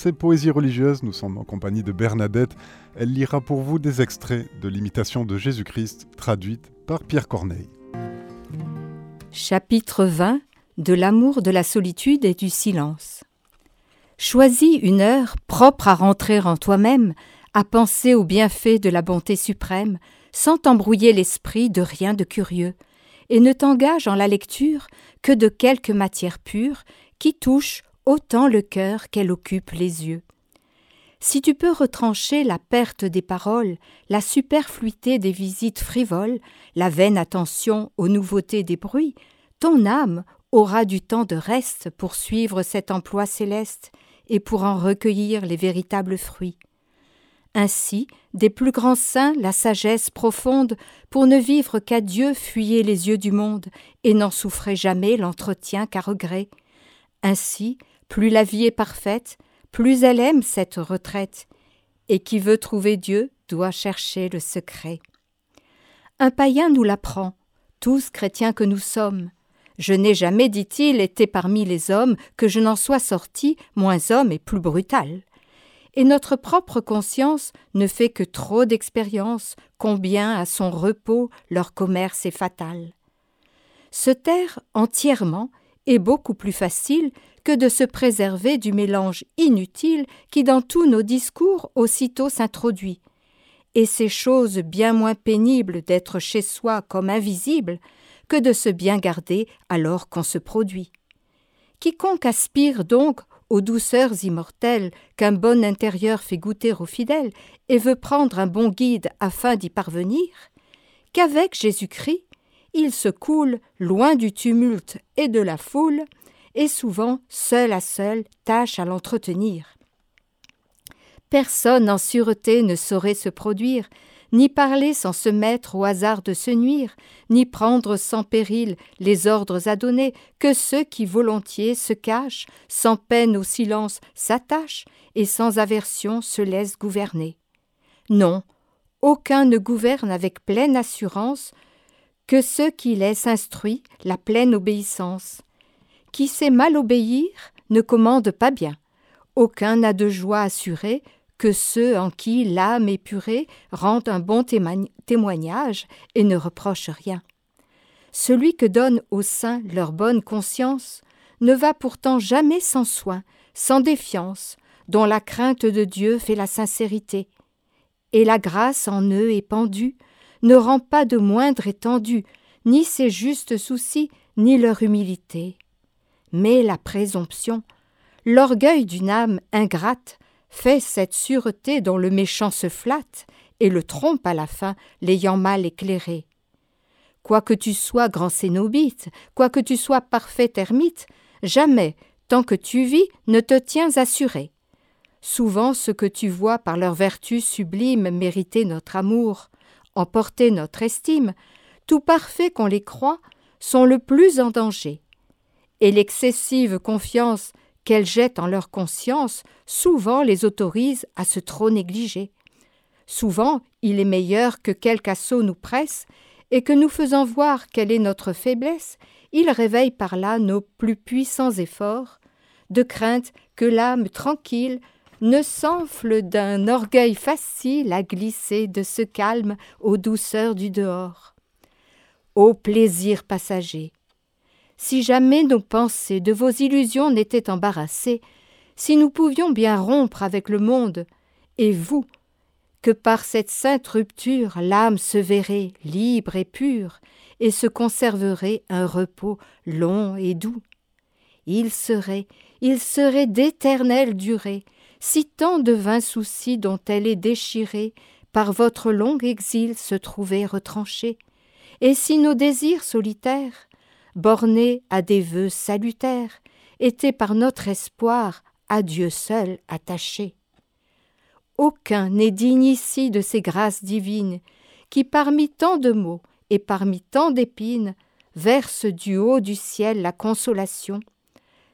c'est Poésie religieuse. Nous sommes en compagnie de Bernadette. Elle lira pour vous des extraits de l'imitation de Jésus-Christ traduite par Pierre Corneille. Chapitre 20 De l'amour de la solitude et du silence. Choisis une heure propre à rentrer en toi-même, à penser aux bienfaits de la bonté suprême, sans t'embrouiller l'esprit de rien de curieux, et ne t'engage en la lecture que de quelques matières pures qui touchent autant le cœur qu'elle occupe les yeux. Si tu peux retrancher la perte des paroles, la superfluité des visites frivoles, la vaine attention aux nouveautés des bruits, ton âme aura du temps de reste pour suivre cet emploi céleste et pour en recueillir les véritables fruits. Ainsi, des plus grands saints la sagesse profonde, pour ne vivre qu'à Dieu fuyez les yeux du monde, et n'en souffrez jamais l'entretien qu'à regret. Ainsi, plus la vie est parfaite, plus elle aime cette retraite, et qui veut trouver Dieu doit chercher le secret. Un païen nous l'apprend, tous chrétiens que nous sommes. Je n'ai jamais, dit-il, été parmi les hommes que je n'en sois sorti moins homme et plus brutal. Et notre propre conscience ne fait que trop d'expérience, combien à son repos leur commerce est fatal. Se taire entièrement est beaucoup plus facile que de se préserver du mélange inutile qui dans tous nos discours aussitôt s'introduit. Et c'est chose bien moins pénible d'être chez soi comme invisible que de se bien garder alors qu'on se produit. Quiconque aspire donc aux douceurs immortelles qu'un bon intérieur fait goûter aux fidèles et veut prendre un bon guide afin d'y parvenir, qu'avec Jésus-Christ, il se coule loin du tumulte et de la foule, et souvent, seul à seul, tâche à l'entretenir. Personne en sûreté ne saurait se produire, ni parler sans se mettre au hasard de se nuire, ni prendre sans péril les ordres à donner, que ceux qui volontiers se cachent, sans peine au silence s'attachent, et sans aversion se laissent gouverner. Non, aucun ne gouverne avec pleine assurance que ceux qui laissent instruit la pleine obéissance. Qui sait mal obéir ne commande pas bien. Aucun n'a de joie assurée que ceux en qui l'âme épurée rend un bon témoignage et ne reproche rien. Celui que donne aux saints leur bonne conscience ne va pourtant jamais sans soin, sans défiance, dont la crainte de Dieu fait la sincérité. Et la grâce en eux épandue ne rend pas de moindre étendue ni ses justes soucis, ni leur humilité mais la présomption, l'orgueil d'une âme ingrate, fait cette sûreté dont le méchant se flatte et le trompe à la fin, l'ayant mal éclairé. Quoique tu sois grand cénobite, quoique tu sois parfait ermite, jamais, tant que tu vis, ne te tiens assuré. Souvent ce que tu vois par leur vertu sublime mériter notre amour, emporter notre estime, tout parfait qu'on les croit, sont le plus en danger et l'excessive confiance qu'elles jettent en leur conscience souvent les autorise à se trop négliger. Souvent il est meilleur que quelque assaut nous presse, et que nous faisant voir quelle est notre faiblesse, il réveille par là nos plus puissants efforts, de crainte que l'âme tranquille ne s'enfle d'un orgueil facile à glisser de ce calme aux douceurs du dehors. Ô plaisir passager, si jamais nos pensées de vos illusions n'étaient embarrassées, si nous pouvions bien rompre avec le monde, et vous, que par cette sainte rupture l'âme se verrait libre et pure, et se conserverait un repos long et doux. Il serait, il serait d'éternelle durée, si tant de vains soucis dont elle est déchirée, par votre long exil se trouvaient retranchés, et si nos désirs solitaires, bornés à des vœux salutaires, étaient par notre espoir à Dieu seul attachés. Aucun n'est digne ici de ces grâces divines, qui parmi tant de maux et parmi tant d'épines verse du haut du ciel la consolation,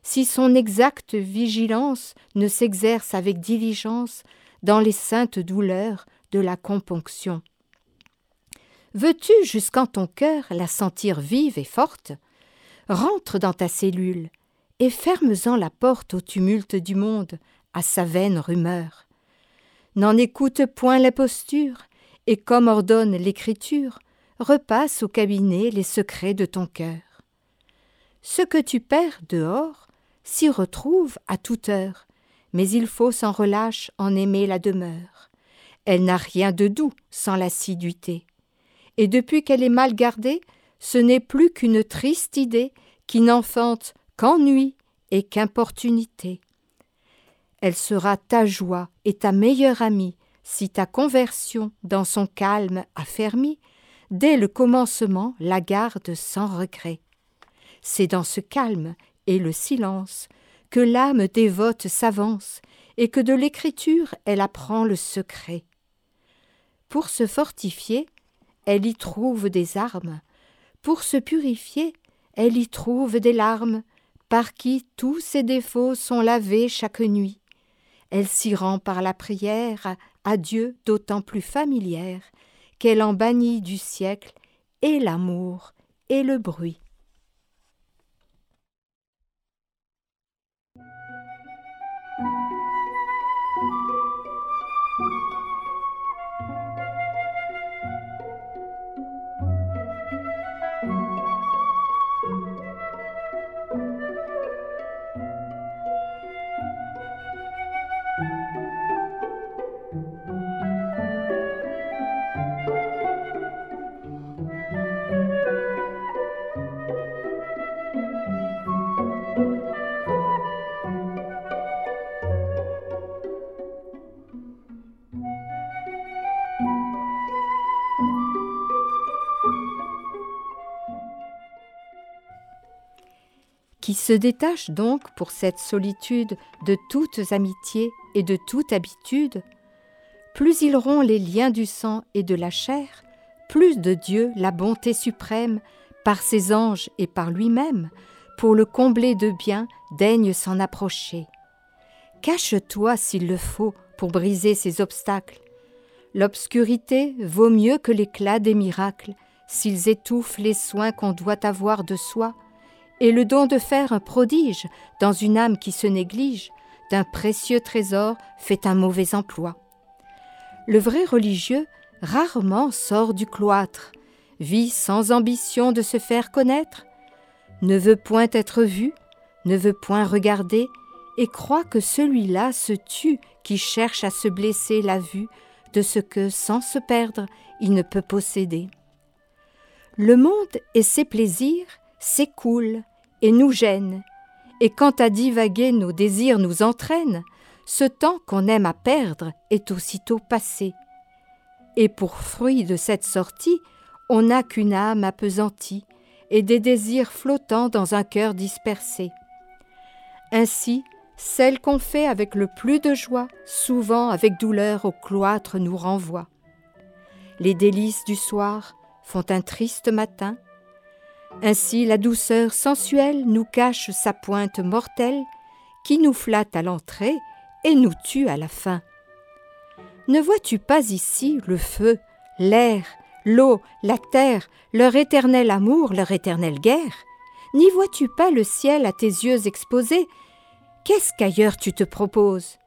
si son exacte vigilance ne s'exerce avec diligence dans les saintes douleurs de la componction. Veux-tu jusqu'en ton cœur la sentir vive et forte? Rentre dans ta cellule et ferme-en la porte au tumulte du monde, à sa vaine rumeur. N'en écoute point la posture, et comme ordonne l'écriture, repasse au cabinet les secrets de ton cœur. Ce que tu perds dehors s'y retrouve à toute heure, mais il faut sans relâche en aimer la demeure. Elle n'a rien de doux sans l'assiduité. Et depuis qu'elle est mal gardée, ce n'est plus qu'une triste idée qui n'enfante qu'ennui et qu'importunité. Elle sera ta joie et ta meilleure amie si ta conversion dans son calme affermi, dès le commencement la garde sans regret. C'est dans ce calme et le silence que l'âme dévote s'avance et que de l'écriture elle apprend le secret. Pour se fortifier, elle y trouve des armes, pour se purifier, elle y trouve des larmes, par qui tous ses défauts sont lavés chaque nuit. Elle s'y rend par la prière à Dieu d'autant plus familière qu'elle en bannit du siècle et l'amour et le bruit. Qui se détache donc pour cette solitude de toutes amitiés et de toute habitude, plus ils rompt les liens du sang et de la chair, plus de Dieu, la bonté suprême, par ses anges et par lui-même, pour le combler de bien, daigne s'en approcher. Cache-toi s'il le faut pour briser ces obstacles. L'obscurité vaut mieux que l'éclat des miracles, s'ils étouffent les soins qu'on doit avoir de soi, et le don de faire un prodige dans une âme qui se néglige, d'un précieux trésor fait un mauvais emploi. Le vrai religieux rarement sort du cloître, vit sans ambition de se faire connaître, ne veut point être vu, ne veut point regarder, et croit que celui-là se tue qui cherche à se blesser la vue de ce que, sans se perdre, il ne peut posséder. Le monde et ses plaisirs s'écoule et nous gêne, et quand à divaguer nos désirs nous entraînent, ce temps qu'on aime à perdre est aussitôt passé. Et pour fruit de cette sortie, on n'a qu'une âme appesantie et des désirs flottants dans un cœur dispersé. Ainsi, celle qu'on fait avec le plus de joie, souvent avec douleur au cloître nous renvoie. Les délices du soir font un triste matin, ainsi la douceur sensuelle nous cache sa pointe mortelle, qui nous flatte à l'entrée et nous tue à la fin. Ne vois-tu pas ici le feu, l'air, l'eau, la terre, leur éternel amour, leur éternelle guerre? N'y vois-tu pas le ciel à tes yeux exposé Qu'est-ce qu'ailleurs tu te proposes?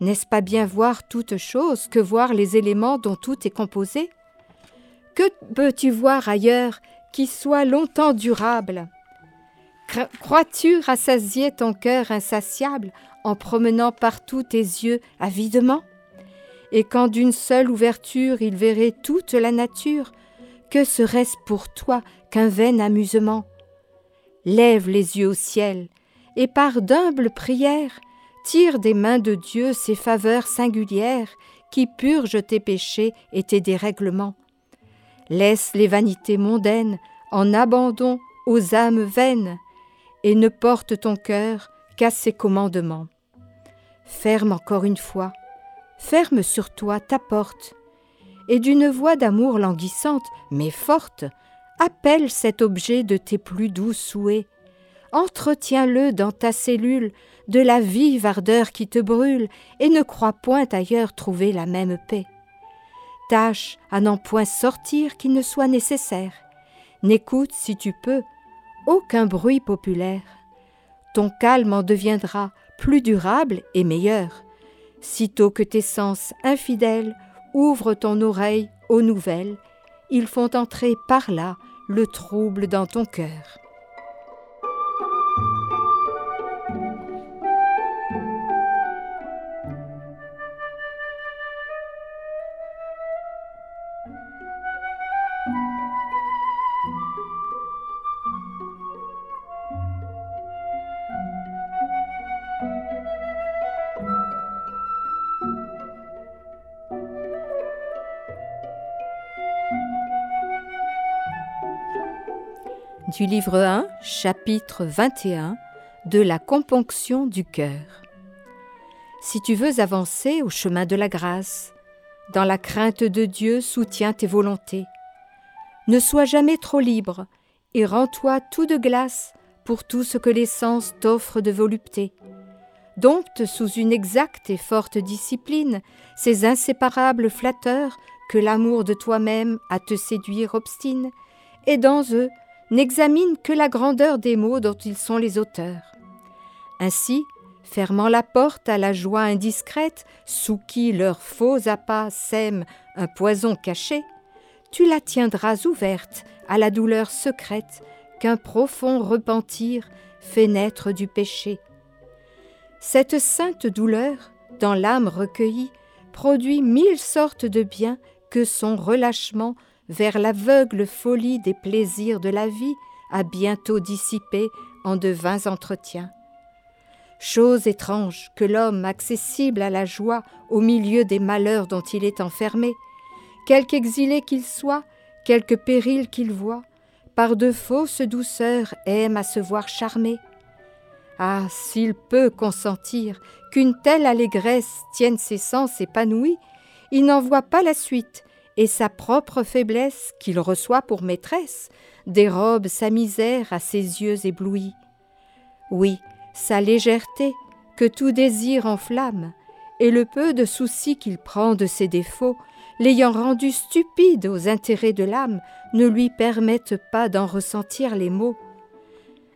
N'est-ce pas bien voir toute chose que voir les éléments dont tout est composé? Que peux-tu voir ailleurs qui soit longtemps durable. Crois-tu rassasier ton cœur insatiable en promenant partout tes yeux avidement? Et quand d'une seule ouverture il verrait toute la nature, que serait-ce pour toi qu'un vain amusement? Lève les yeux au ciel, et par d'humbles prières, tire des mains de Dieu ces faveurs singulières qui purgent tes péchés et tes dérèglements. Laisse les vanités mondaines en abandon aux âmes vaines, et ne porte ton cœur qu'à ses commandements. Ferme encore une fois, ferme sur toi ta porte, et d'une voix d'amour languissante, mais forte, appelle cet objet de tes plus doux souhaits. Entretiens-le dans ta cellule de la vive ardeur qui te brûle, et ne crois point ailleurs trouver la même paix. Tâche à n'en point sortir qu'il ne soit nécessaire. N'écoute, si tu peux, aucun bruit populaire. Ton calme en deviendra plus durable et meilleur. Sitôt que tes sens infidèles ouvrent ton oreille aux nouvelles, ils font entrer par là le trouble dans ton cœur. Du livre 1, chapitre 21 de la componction du cœur. Si tu veux avancer au chemin de la grâce, dans la crainte de Dieu soutiens tes volontés. Ne sois jamais trop libre et rends-toi tout de glace pour tout ce que les sens t'offrent de volupté. Dompte sous une exacte et forte discipline ces inséparables flatteurs que l'amour de toi-même à te séduire obstine, et dans eux n'examinent que la grandeur des mots dont ils sont les auteurs. Ainsi, fermant la porte à la joie indiscrète, sous qui leurs faux appâts sèment un poison caché, tu la tiendras ouverte à la douleur secrète qu'un profond repentir fait naître du péché. Cette sainte douleur, dans l'âme recueillie, produit mille sortes de biens que son relâchement vers l'aveugle folie des plaisirs de la vie a bientôt dissipé en de vains entretiens. Chose étrange que l'homme accessible à la joie au milieu des malheurs dont il est enfermé, quelque exilé qu'il soit, quelque péril qu'il voit, par de fausses douceurs aime à se voir charmer. Ah, s'il peut consentir qu'une telle allégresse tienne ses sens épanouis, il n'en voit pas la suite, et sa propre faiblesse qu'il reçoit pour maîtresse dérobe sa misère à ses yeux éblouis. Oui, sa légèreté, que tout désir enflamme, et le peu de souci qu'il prend de ses défauts, l'ayant rendu stupide aux intérêts de l'âme, ne lui permettent pas d'en ressentir les maux.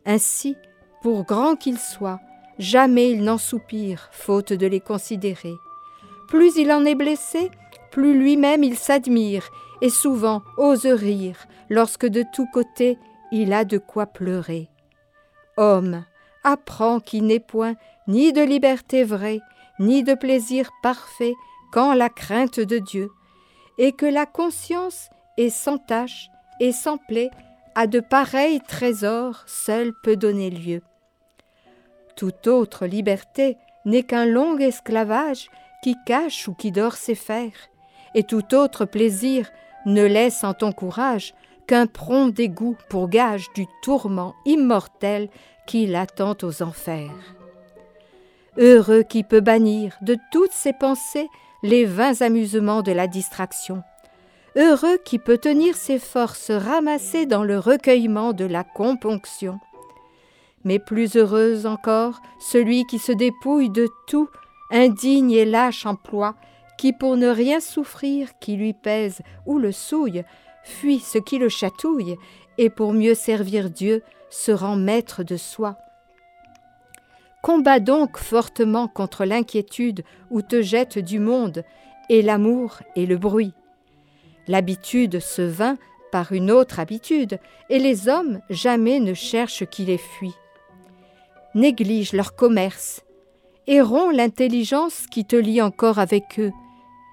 Ainsi, pour grand qu'il soit, jamais il n'en soupire, faute de les considérer. Plus il en est blessé, plus lui-même il s'admire et souvent ose rire lorsque de tous côtés il a de quoi pleurer. Homme, apprends qu'il n'est point ni de liberté vraie, ni de plaisir parfait qu'en la crainte de Dieu, et que la conscience est sans tache et sans plaie à de pareils trésors seul peut donner lieu. Toute autre liberté n'est qu'un long esclavage qui cache ou qui dort ses fers, et tout autre plaisir ne laisse en ton courage qu'un prompt dégoût pour gage du tourment immortel qui l'attend aux enfers. Heureux qui peut bannir de toutes ses pensées les vains amusements de la distraction. Heureux qui peut tenir ses forces ramassées dans le recueillement de la componction. Mais plus heureuse encore celui qui se dépouille de tout, indigne et lâche emploi, qui pour ne rien souffrir qui lui pèse ou le souille, fuit ce qui le chatouille, et pour mieux servir Dieu se rend maître de soi. Combat donc fortement contre l'inquiétude où te jette du monde, et l'amour et le bruit. L'habitude se vint par une autre habitude, et les hommes jamais ne cherchent qui les fuit. Néglige leur commerce, et rompt l'intelligence qui te lie encore avec eux,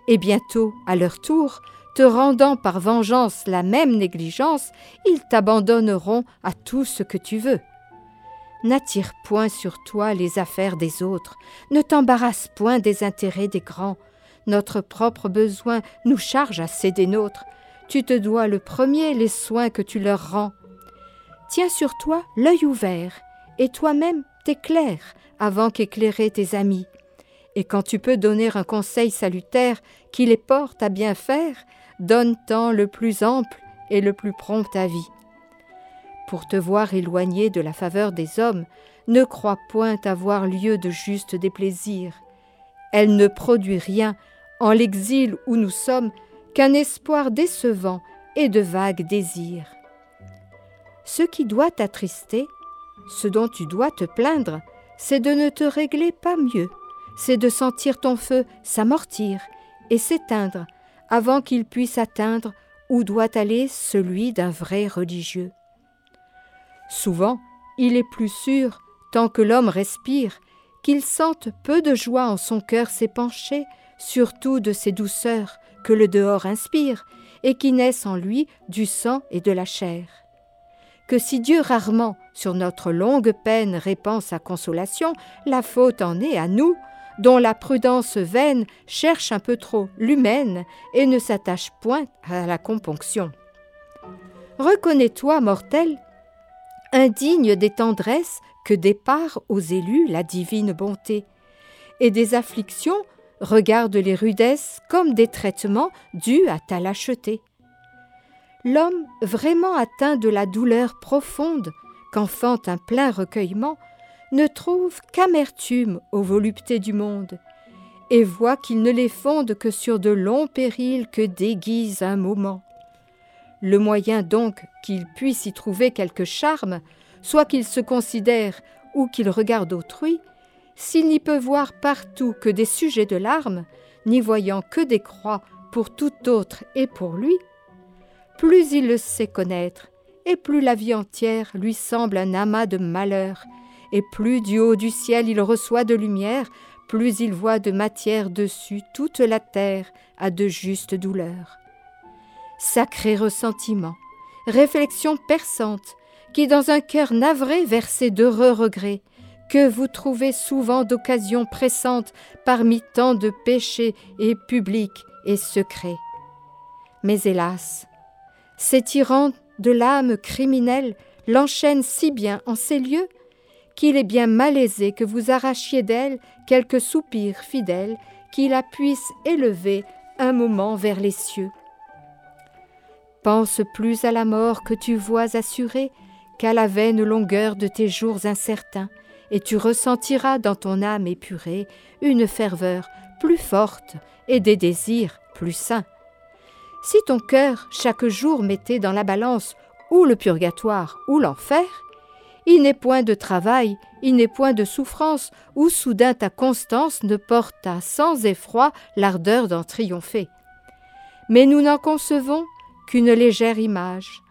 et bientôt, à leur tour, te rendant par vengeance la même négligence, ils t'abandonneront à tout ce que tu veux. N'attire point sur toi les affaires des autres, ne t'embarrasse point des intérêts des grands. Notre propre besoin nous charge assez des nôtres. Tu te dois le premier les soins que tu leur rends. Tiens sur toi l'œil ouvert, et toi-même t'éclaire avant qu'éclairer tes amis et quand tu peux donner un conseil salutaire qui les porte à bien faire, donne-t'en le plus ample et le plus prompt avis. Pour te voir éloigné de la faveur des hommes, ne crois point avoir lieu de juste déplaisir. Elle ne produit rien, en l'exil où nous sommes, qu'un espoir décevant et de vagues désirs. Ce qui doit t'attrister, ce dont tu dois te plaindre, c'est de ne te régler pas mieux c'est de sentir ton feu s'amortir et s'éteindre avant qu'il puisse atteindre où doit aller celui d'un vrai religieux. Souvent, il est plus sûr, tant que l'homme respire, qu'il sente peu de joie en son cœur s'épancher, surtout de ces douceurs que le dehors inspire, et qui naissent en lui du sang et de la chair. Que si Dieu rarement, sur notre longue peine, répand sa consolation, la faute en est à nous, dont la prudence vaine cherche un peu trop l'humaine et ne s'attache point à la componction. Reconnais-toi, mortel, indigne des tendresses que départ aux élus la divine bonté, et des afflictions regarde les rudesses comme des traitements dus à ta lâcheté. L'homme vraiment atteint de la douleur profonde qu'enfante un plein recueillement ne trouve qu'amertume aux voluptés du monde, et voit qu'il ne les fonde que sur de longs périls que déguise un moment. Le moyen donc qu'il puisse y trouver quelque charme, soit qu'il se considère ou qu'il regarde autrui, s'il n'y peut voir partout que des sujets de larmes, n'y voyant que des croix pour tout autre et pour lui, plus il le sait connaître, et plus la vie entière lui semble un amas de malheurs, et plus du haut du ciel il reçoit de lumière, plus il voit de matière dessus toute la terre à de justes douleurs. Sacré ressentiment, réflexion perçante, qui dans un cœur navré versait d'heureux regrets, que vous trouvez souvent d'occasions pressantes parmi tant de péchés et publics et secrets. Mais hélas, ces tyrans de l'âme criminelle l'enchaînent si bien en ces lieux qu'il est bien malaisé que vous arrachiez d'elle quelques soupirs fidèles qui la puissent élever un moment vers les cieux. Pense plus à la mort que tu vois assurée qu'à la vaine longueur de tes jours incertains, et tu ressentiras dans ton âme épurée une ferveur plus forte et des désirs plus sains. Si ton cœur chaque jour mettait dans la balance ou le purgatoire ou l'enfer, il n'est point de travail, il n'est point de souffrance, où soudain ta constance ne porta sans effroi l'ardeur d'en triompher. Mais nous n'en concevons qu'une légère image,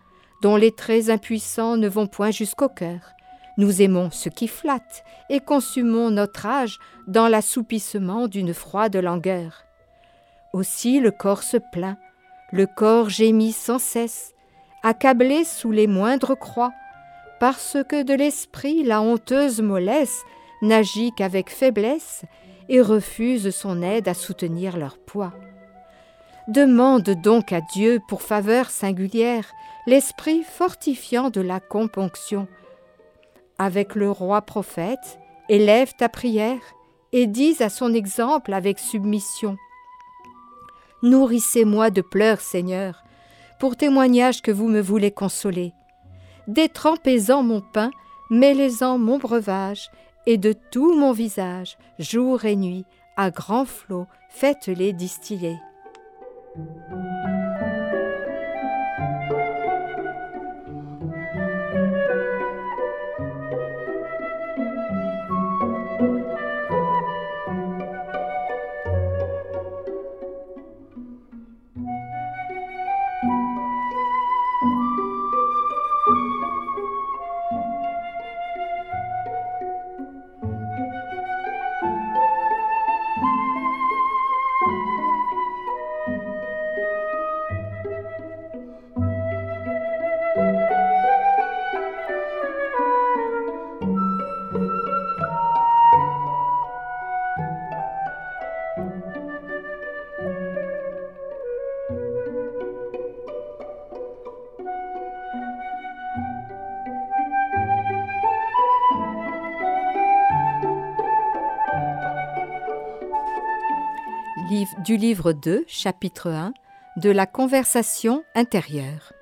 dont les traits impuissants ne vont point jusqu'au cœur. Nous aimons ce qui flatte et consumons notre âge dans l'assoupissement d'une froide langueur. Aussi le corps se plaint, le corps gémit sans cesse, accablé sous les moindres croix, parce que de l'esprit la honteuse mollesse n'agit qu'avec faiblesse et refuse son aide à soutenir leur poids. Demande donc à Dieu pour faveur singulière l'esprit fortifiant de la componction. Avec le roi prophète, élève ta prière et dis à son exemple avec submission. Nourrissez-moi de pleurs, Seigneur, pour témoignage que vous me voulez consoler détrempez-en mon pain, mêlez-en mon breuvage, et de tout mon visage, jour et nuit, à grands flots, faites-les distiller. Du livre 2, chapitre 1, de la conversation intérieure.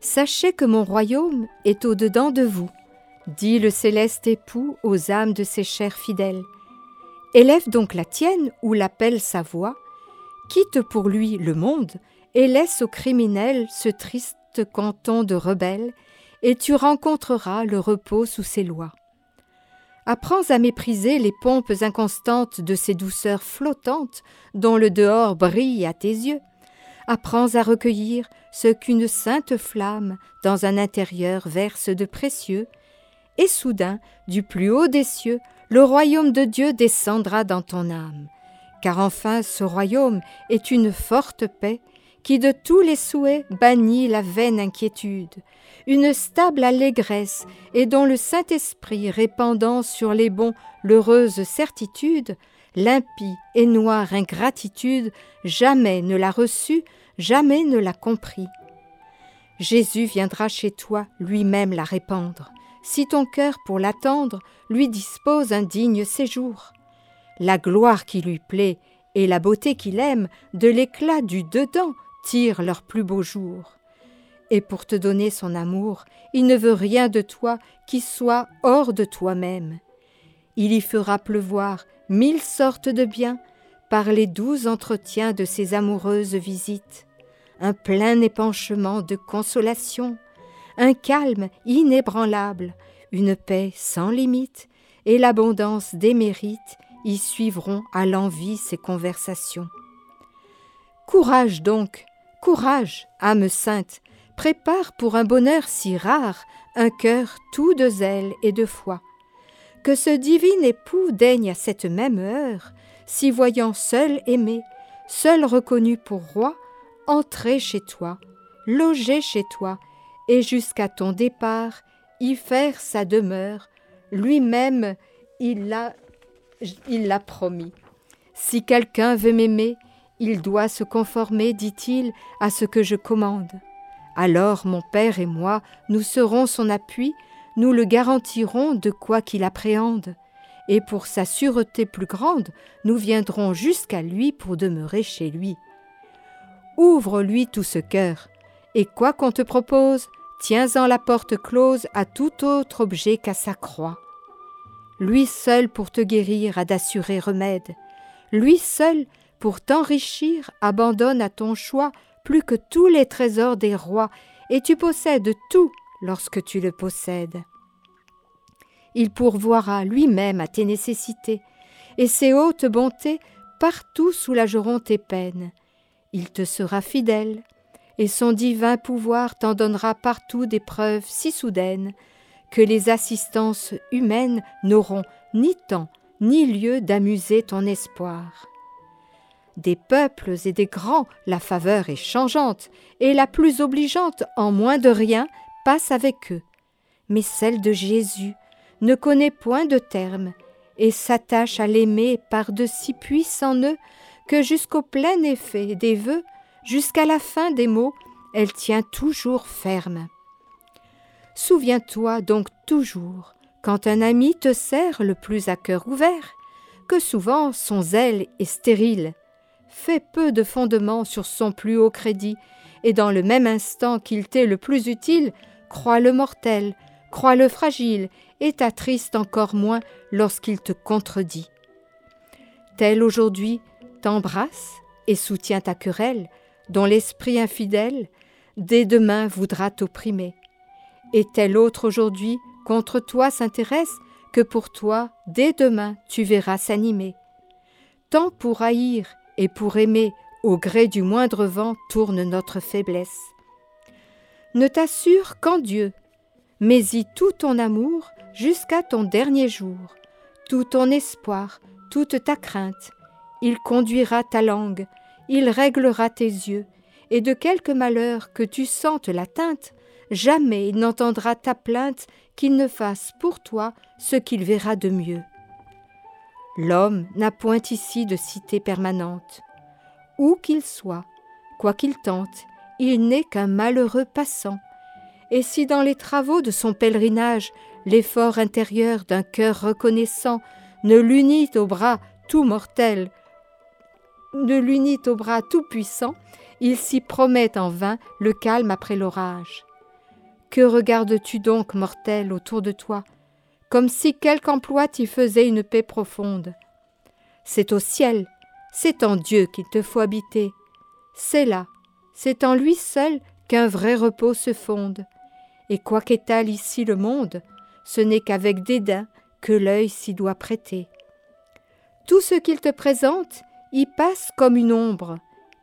Sachez que mon royaume est au-dedans de vous, dit le céleste époux aux âmes de ses chers fidèles. Élève donc la tienne ou l'appelle sa voix, quitte pour lui le monde et laisse aux criminels ce triste canton de rebelles, et tu rencontreras le repos sous ses lois. Apprends à mépriser les pompes inconstantes de ces douceurs flottantes dont le dehors brille à tes yeux. Apprends à recueillir ce qu'une sainte flamme dans un intérieur verse de précieux, et soudain, du plus haut des cieux, le royaume de Dieu descendra dans ton âme. Car enfin ce royaume est une forte paix qui de tous les souhaits bannit la vaine inquiétude, une stable allégresse, et dont le Saint-Esprit répandant sur les bons l'heureuse certitude, l'impie et noire ingratitude jamais ne l'a reçue, jamais ne l'a compris. Jésus viendra chez toi lui-même la répandre, si ton cœur pour l'attendre lui dispose un digne séjour. La gloire qui lui plaît et la beauté qu'il aime, de l'éclat du dedans, tirent leur plus beau jour. Et pour te donner son amour, il ne veut rien de toi qui soit hors de toi-même. Il y fera pleuvoir mille sortes de biens par les doux entretiens de ses amoureuses visites, un plein épanchement de consolation, un calme inébranlable, une paix sans limite, et l'abondance des mérites y suivront à l'envie ses conversations. Courage donc, courage, âme sainte, prépare pour un bonheur si rare un cœur tout de zèle et de foi. Que ce divin époux daigne à cette même heure, si voyant seul aimé, seul reconnu pour roi, entrer chez toi, loger chez toi, et jusqu'à ton départ y faire sa demeure, lui-même il l'a il l'a promis. Si quelqu'un veut m'aimer, il doit se conformer, dit-il, à ce que je commande. Alors mon Père et moi, nous serons son appui, nous le garantirons de quoi qu'il appréhende, et pour sa sûreté plus grande, nous viendrons jusqu'à lui pour demeurer chez lui. Ouvre-lui tout ce cœur, et quoi qu'on te propose, tiens-en la porte close à tout autre objet qu'à sa croix. Lui seul pour te guérir a d'assurer remède, lui seul pour t'enrichir abandonne à ton choix plus que tous les trésors des rois, et tu possèdes tout lorsque tu le possèdes. Il pourvoira lui-même à tes nécessités, et ses hautes bontés partout soulageront tes peines. Il te sera fidèle, et son divin pouvoir t'en donnera partout des preuves si soudaines que les assistances humaines n'auront ni temps ni lieu d'amuser ton espoir. Des peuples et des grands, la faveur est changeante, et la plus obligeante, en moins de rien, passe avec eux. Mais celle de Jésus ne connaît point de terme, et s'attache à l'aimer par de si puissants nœuds que jusqu'au plein effet des vœux, jusqu'à la fin des mots, elle tient toujours ferme. Souviens-toi donc toujours, quand un ami te serre le plus à cœur ouvert, que souvent son zèle est stérile, fais peu de fondement sur son plus haut crédit, et dans le même instant qu'il t'est le plus utile, crois le mortel, crois le fragile, et t'attriste encore moins lorsqu'il te contredit. Tel aujourd'hui t'embrasse et soutient ta querelle, dont l'esprit infidèle, dès demain voudra t'opprimer. Et tel autre aujourd'hui contre toi s'intéresse, que pour toi, dès demain, tu verras s'animer. Tant pour haïr et pour aimer, au gré du moindre vent tourne notre faiblesse. Ne t'assure qu'en Dieu, mais y tout ton amour jusqu'à ton dernier jour, tout ton espoir, toute ta crainte. Il conduira ta langue, il réglera tes yeux, et de quelque malheur que tu sentes l'atteinte, jamais il n'entendra ta plainte qu'il ne fasse pour toi ce qu'il verra de mieux. L'homme n'a point ici de cité permanente. Où qu'il soit, quoi qu'il tente, il n'est qu'un malheureux passant. Et si dans les travaux de son pèlerinage, l'effort intérieur d'un cœur reconnaissant ne l'unit au bras tout mortel, ne l'unit au bras tout puissant, il s'y promet en vain le calme après l'orage. Que regardes-tu donc, mortel, autour de toi, comme si quelque emploi t'y faisait une paix profonde C'est au ciel, c'est en Dieu qu'il te faut habiter. C'est là, c'est en lui seul qu'un vrai repos se fonde. Et quoi qu'étale ici le monde, ce n'est qu'avec dédain que l'œil s'y doit prêter. Tout ce qu'il te présente y passe comme une ombre,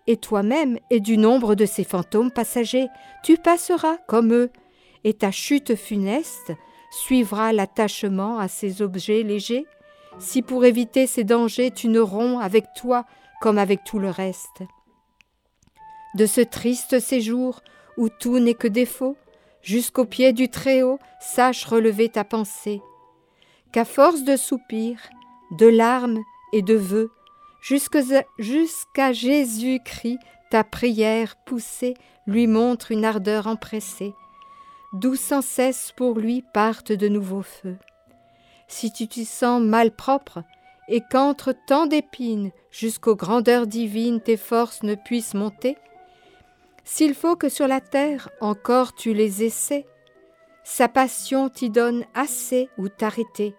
et toi-même es du nombre de ces fantômes passagers, tu passeras comme eux, et ta chute funeste suivra l'attachement à ces objets légers, si pour éviter ces dangers tu ne romps avec toi comme avec tout le reste. De ce triste séjour où tout n'est que défaut, jusqu'au pied du Très-Haut, sache relever ta pensée, qu'à force de soupirs, de larmes et de vœux, jusqu'à Jésus-Christ, ta prière poussée lui montre une ardeur empressée, d'où sans cesse pour lui partent de nouveaux feux. Si tu t'y sens malpropre, et qu'entre tant d'épines jusqu'aux grandeurs divines tes forces ne puissent monter, s'il faut que sur la terre encore tu les essaies, sa passion t'y donne assez ou t'arrêter,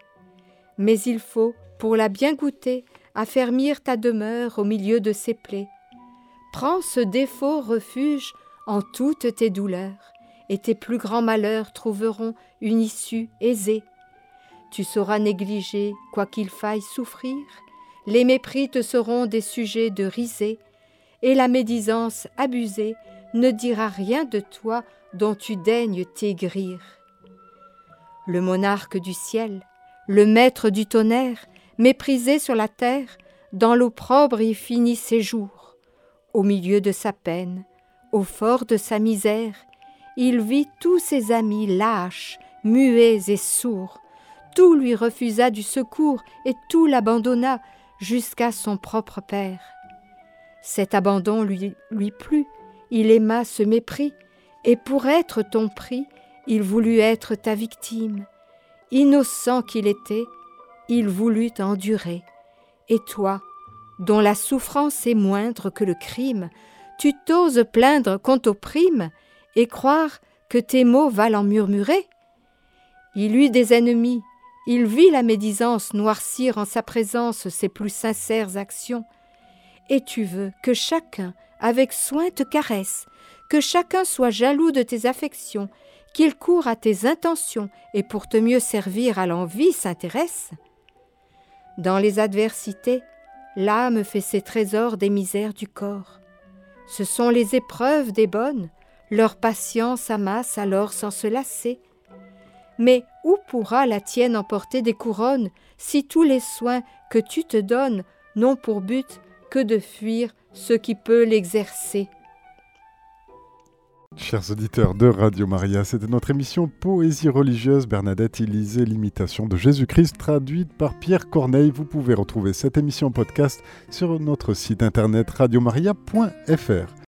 mais il faut, pour la bien goûter, affermir ta demeure au milieu de ses plaies. Prends ce défaut refuge en toutes tes douleurs, et tes plus grands malheurs trouveront une issue aisée. Tu sauras négliger, quoi qu'il faille souffrir, les mépris te seront des sujets de risée, et la médisance abusée ne dira rien de toi dont tu daignes t'aigrir. Le monarque du ciel, le maître du tonnerre, méprisé sur la terre, dans l'opprobre y finit ses jours. Au milieu de sa peine, au fort de sa misère, il vit tous ses amis lâches, muets et sourds. Tout lui refusa du secours et tout l'abandonna jusqu'à son propre père. Cet abandon lui, plut, il aima ce mépris, et pour être ton prix, il voulut être ta victime. Innocent qu'il était, il voulut endurer. Et toi, dont la souffrance est moindre que le crime, tu t'oses plaindre qu'on t'opprime et croire que tes mots valent en murmurer Il eut des ennemis, il vit la médisance noircir en sa présence ses plus sincères actions. Et tu veux que chacun, avec soin, te caresse, que chacun soit jaloux de tes affections, qu'il court à tes intentions et pour te mieux servir à l'envie s'intéresse dans les adversités, l'âme fait ses trésors des misères du corps. Ce sont les épreuves des bonnes, leur patience amasse alors sans se lasser. Mais où pourra la tienne emporter des couronnes si tous les soins que tu te donnes n'ont pour but que de fuir ce qui peut l'exercer? Chers auditeurs de Radio Maria, c'était notre émission Poésie religieuse. Bernadette y lisait l'imitation de Jésus-Christ traduite par Pierre Corneille. Vous pouvez retrouver cette émission podcast sur notre site internet radiomaria.fr.